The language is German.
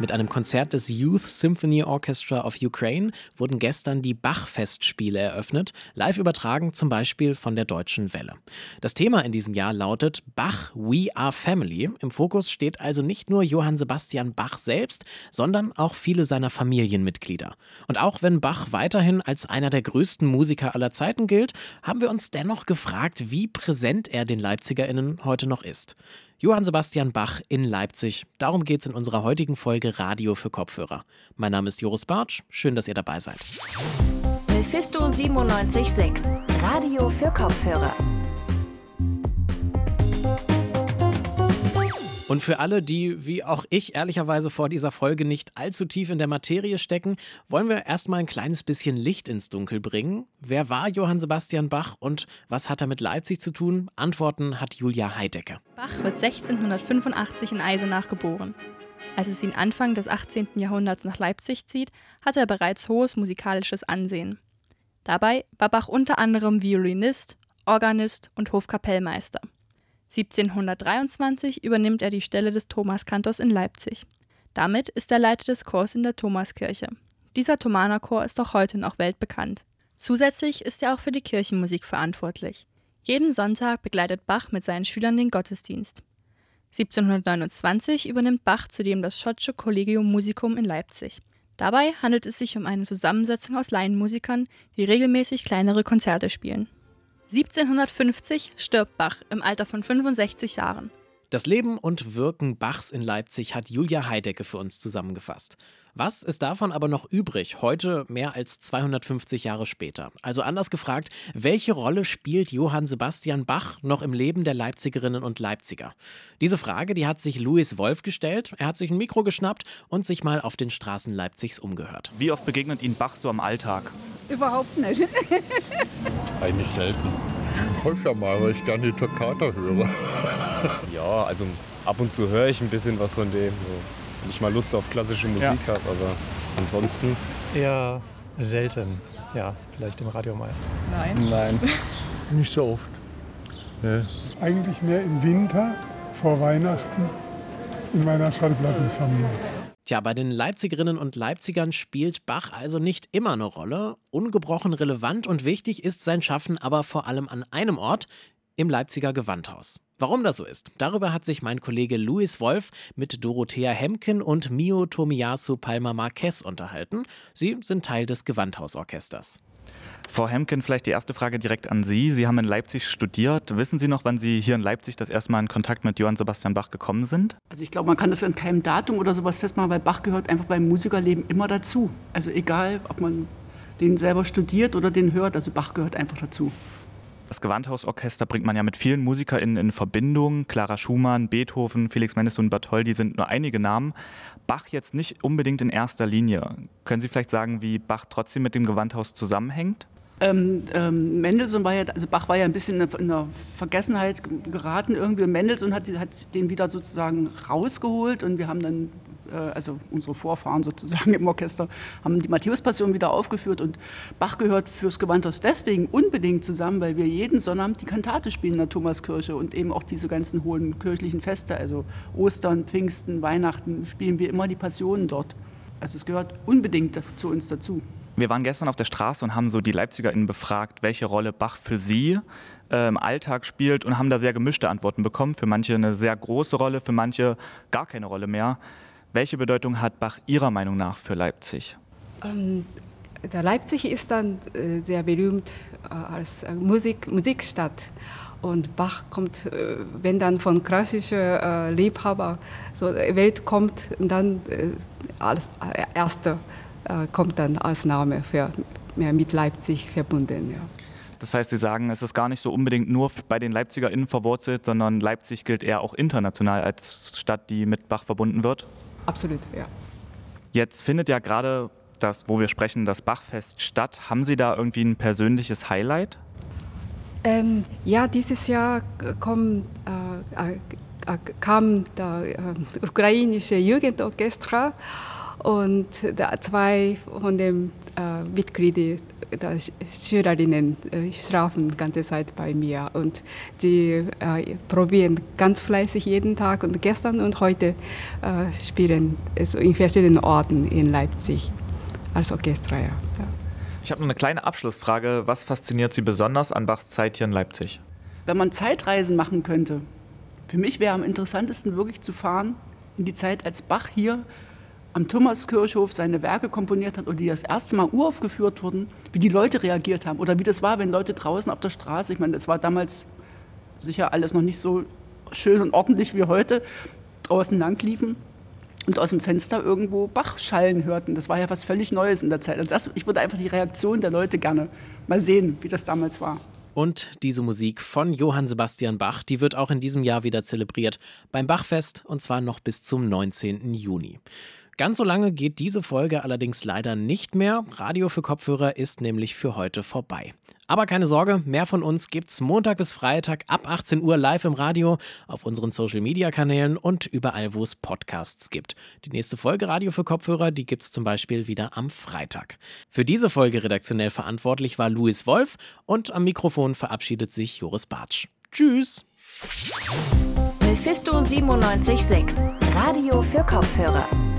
Mit einem Konzert des Youth Symphony Orchestra of Ukraine wurden gestern die Bach-Festspiele eröffnet, live übertragen zum Beispiel von der Deutschen Welle. Das Thema in diesem Jahr lautet Bach We Are Family. Im Fokus steht also nicht nur Johann Sebastian Bach selbst, sondern auch viele seiner Familienmitglieder. Und auch wenn Bach weiterhin als einer der größten Musiker aller Zeiten gilt, haben wir uns dennoch gefragt, wie präsent er den LeipzigerInnen heute noch ist. Johann Sebastian Bach in Leipzig. Darum geht es in unserer heutigen Folge Radio für Kopfhörer. Mein Name ist Joris Bartsch. Schön, dass ihr dabei seid. Mephisto 976, Radio für Kopfhörer. Und für alle, die wie auch ich ehrlicherweise vor dieser Folge nicht allzu tief in der Materie stecken, wollen wir erstmal ein kleines bisschen Licht ins Dunkel bringen. Wer war Johann Sebastian Bach und was hat er mit Leipzig zu tun? Antworten hat Julia Heidecke. Bach wird 1685 in Eisenach geboren. Als es ihn Anfang des 18. Jahrhunderts nach Leipzig zieht, hatte er bereits hohes musikalisches Ansehen. Dabei war Bach unter anderem Violinist, Organist und Hofkapellmeister. 1723 übernimmt er die Stelle des Thomaskantors in Leipzig. Damit ist er Leiter des Chors in der Thomaskirche. Dieser Thomanerchor ist auch heute noch weltbekannt. Zusätzlich ist er auch für die Kirchenmusik verantwortlich. Jeden Sonntag begleitet Bach mit seinen Schülern den Gottesdienst. 1729 übernimmt Bach zudem das Schottsche Collegium Musicum in Leipzig. Dabei handelt es sich um eine Zusammensetzung aus Laienmusikern, die regelmäßig kleinere Konzerte spielen. 1750 stirbt Bach im Alter von 65 Jahren. Das Leben und Wirken Bachs in Leipzig hat Julia Heidecke für uns zusammengefasst. Was ist davon aber noch übrig, heute mehr als 250 Jahre später? Also anders gefragt, welche Rolle spielt Johann Sebastian Bach noch im Leben der Leipzigerinnen und Leipziger? Diese Frage, die hat sich Louis Wolf gestellt. Er hat sich ein Mikro geschnappt und sich mal auf den Straßen Leipzigs umgehört. Wie oft begegnet Ihnen Bach so am Alltag? Überhaupt nicht. Eigentlich selten. Häufiger mal, weil ich gerne die Toccata höre. Ja, also ab und zu höre ich ein bisschen was von dem. Wenn ich mal Lust auf klassische Musik ja. habe, aber ansonsten. Eher selten. Ja, vielleicht im Radio mal. Nein. Nein. Nicht so oft. Nee. Eigentlich mehr im Winter, vor Weihnachten, in meiner Schallplattensammlung. Tja, bei den Leipzigerinnen und Leipzigern spielt Bach also nicht immer eine Rolle. Ungebrochen relevant und wichtig ist sein Schaffen aber vor allem an einem Ort, im Leipziger Gewandhaus. Warum das so ist, darüber hat sich mein Kollege Louis Wolf mit Dorothea Hemken und Mio Tomiyasu Palma Marquez unterhalten. Sie sind Teil des Gewandhausorchesters. Frau Hemken, vielleicht die erste Frage direkt an Sie. Sie haben in Leipzig studiert. Wissen Sie noch, wann Sie hier in Leipzig das erste Mal in Kontakt mit Johann Sebastian Bach gekommen sind? Also ich glaube, man kann das in keinem Datum oder sowas festmachen, weil Bach gehört einfach beim Musikerleben immer dazu. Also egal, ob man den selber studiert oder den hört, also Bach gehört einfach dazu. Das Gewandhausorchester bringt man ja mit vielen MusikerInnen in Verbindung. Clara Schumann, Beethoven, Felix Mendelssohn Bartholdy sind nur einige Namen. Bach jetzt nicht unbedingt in erster Linie. Können Sie vielleicht sagen, wie Bach trotzdem mit dem Gewandhaus zusammenhängt? Ähm, ähm, Mendelssohn war ja, also Bach war ja ein bisschen in der Vergessenheit geraten irgendwie. Mendelssohn hat, hat den wieder sozusagen rausgeholt und wir haben dann, also unsere Vorfahren sozusagen im Orchester, haben die Matthäus-Passion wieder aufgeführt und Bach gehört fürs Gewandhaus deswegen unbedingt zusammen, weil wir jeden Sonnabend die Kantate spielen in der Thomaskirche und eben auch diese ganzen hohen kirchlichen Feste, also Ostern, Pfingsten, Weihnachten, spielen wir immer die Passionen dort. Also es gehört unbedingt zu uns dazu. Wir waren gestern auf der Straße und haben so die LeipzigerInnen befragt, welche Rolle Bach für sie äh, im Alltag spielt und haben da sehr gemischte Antworten bekommen. Für manche eine sehr große Rolle, für manche gar keine Rolle mehr. Welche Bedeutung hat Bach Ihrer Meinung nach für Leipzig? Ähm, Leipzig ist dann äh, sehr berühmt äh, als äh, Musik, Musikstadt. Und Bach kommt, äh, wenn dann von klassischer äh, Liebhaber so Welt kommt, dann als erster äh, kommt dann als Name für, mit Leipzig verbunden. Ja. Das heißt, Sie sagen, es ist gar nicht so unbedingt nur bei den LeipzigerInnen verwurzelt, sondern Leipzig gilt eher auch international als Stadt, die mit Bach verbunden wird? Absolut, ja. Jetzt findet ja gerade das, wo wir sprechen, das Bachfest statt. Haben Sie da irgendwie ein persönliches Highlight? Ähm, ja, dieses Jahr kommt, äh, äh, kam das äh, ukrainische Jugendorchester und zwei von den äh, Mitglieder der Schülerinnen äh, schlafen die ganze Zeit bei mir und sie äh, probieren ganz fleißig jeden Tag und gestern und heute äh, spielen also in verschiedenen Orten in Leipzig als Orchester. Ja. Ich habe noch eine kleine Abschlussfrage. Was fasziniert Sie besonders an Bachs Zeit hier in Leipzig? Wenn man Zeitreisen machen könnte, für mich wäre am interessantesten wirklich zu fahren in die Zeit, als Bach hier am Thomaskirchhof seine Werke komponiert hat oder die das erste Mal uraufgeführt wurden, wie die Leute reagiert haben oder wie das war, wenn Leute draußen auf der Straße, ich meine, das war damals sicher alles noch nicht so schön und ordentlich wie heute, draußen lang liefen und aus dem Fenster irgendwo Bach schallen hörten. Das war ja was völlig Neues in der Zeit. Also das, ich würde einfach die Reaktion der Leute gerne mal sehen, wie das damals war. Und diese Musik von Johann Sebastian Bach, die wird auch in diesem Jahr wieder zelebriert beim Bachfest und zwar noch bis zum 19. Juni. Ganz so lange geht diese Folge allerdings leider nicht mehr. Radio für Kopfhörer ist nämlich für heute vorbei. Aber keine Sorge, mehr von uns gibt's Montag bis Freitag ab 18 Uhr live im Radio, auf unseren Social Media Kanälen und überall, wo es Podcasts gibt. Die nächste Folge Radio für Kopfhörer, die gibt's zum Beispiel wieder am Freitag. Für diese Folge redaktionell verantwortlich war Louis Wolf und am Mikrofon verabschiedet sich Joris Bartsch. Tschüss! Mephisto 976, Radio für Kopfhörer.